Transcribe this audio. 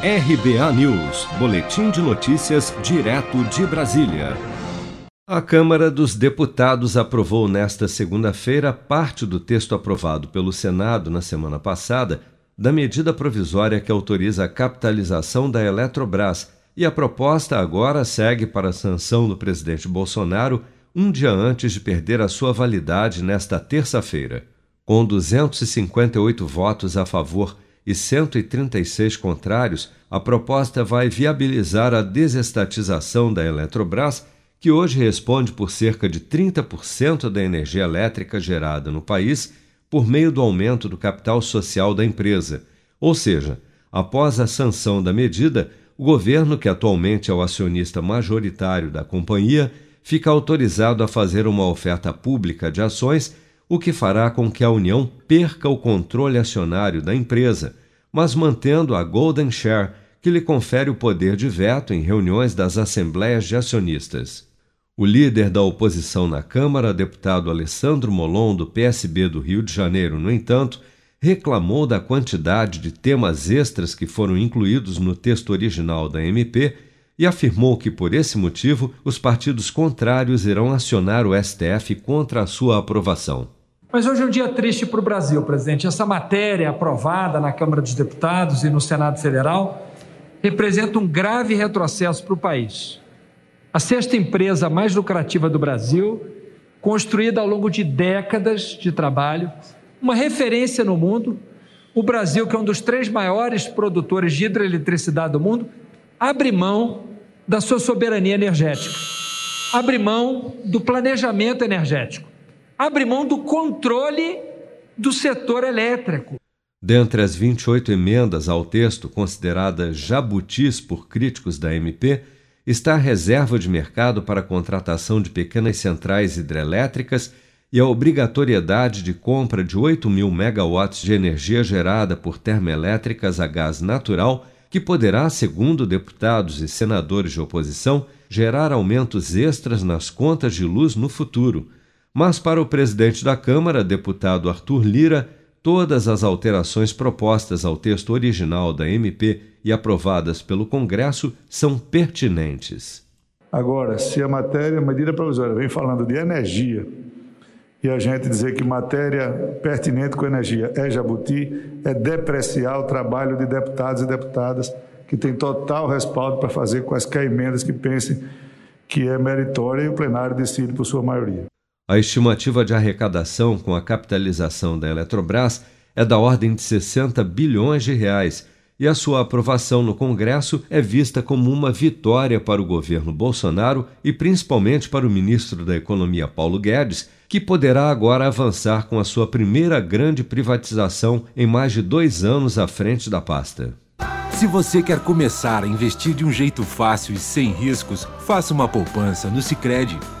RBA News, Boletim de Notícias, direto de Brasília. A Câmara dos Deputados aprovou nesta segunda-feira parte do texto aprovado pelo Senado na semana passada da medida provisória que autoriza a capitalização da Eletrobras e a proposta agora segue para a sanção do presidente Bolsonaro um dia antes de perder a sua validade nesta terça-feira. Com 258 votos a favor e 136 contrários, a proposta vai viabilizar a desestatização da Eletrobras, que hoje responde por cerca de 30% da energia elétrica gerada no país por meio do aumento do capital social da empresa. Ou seja, após a sanção da medida, o governo, que atualmente é o acionista majoritário da companhia, fica autorizado a fazer uma oferta pública de ações o que fará com que a União perca o controle acionário da empresa, mas mantendo a Golden Share, que lhe confere o poder de veto em reuniões das assembleias de acionistas. O líder da oposição na Câmara, deputado Alessandro Molon, do PSB do Rio de Janeiro, no entanto, reclamou da quantidade de temas extras que foram incluídos no texto original da MP e afirmou que, por esse motivo, os partidos contrários irão acionar o STF contra a sua aprovação. Mas hoje é um dia triste para o Brasil, presidente. Essa matéria aprovada na Câmara dos Deputados e no Senado Federal representa um grave retrocesso para o país. A sexta empresa mais lucrativa do Brasil, construída ao longo de décadas de trabalho, uma referência no mundo, o Brasil, que é um dos três maiores produtores de hidroeletricidade do mundo, abre mão da sua soberania energética, abre mão do planejamento energético abre mão do controle do setor elétrico. Dentre as 28 emendas ao texto consideradas jabutis por críticos da MP, está a reserva de mercado para a contratação de pequenas centrais hidrelétricas e a obrigatoriedade de compra de 8 mil megawatts de energia gerada por termoelétricas a gás natural, que poderá, segundo deputados e senadores de oposição, gerar aumentos extras nas contas de luz no futuro mas para o presidente da Câmara, deputado Arthur Lira, todas as alterações propostas ao texto original da MP e aprovadas pelo Congresso são pertinentes. Agora, se a matéria, medida provisória, vem falando de energia, e a gente dizer que matéria pertinente com energia é jabuti, é depreciar o trabalho de deputados e deputadas que têm total respaldo para fazer quaisquer emendas que pensem que é meritória e o plenário decide por sua maioria. A estimativa de arrecadação com a capitalização da Eletrobras é da ordem de 60 bilhões de reais e a sua aprovação no Congresso é vista como uma vitória para o governo Bolsonaro e principalmente para o ministro da Economia Paulo Guedes, que poderá agora avançar com a sua primeira grande privatização em mais de dois anos à frente da pasta. Se você quer começar a investir de um jeito fácil e sem riscos, faça uma poupança no Sicredi.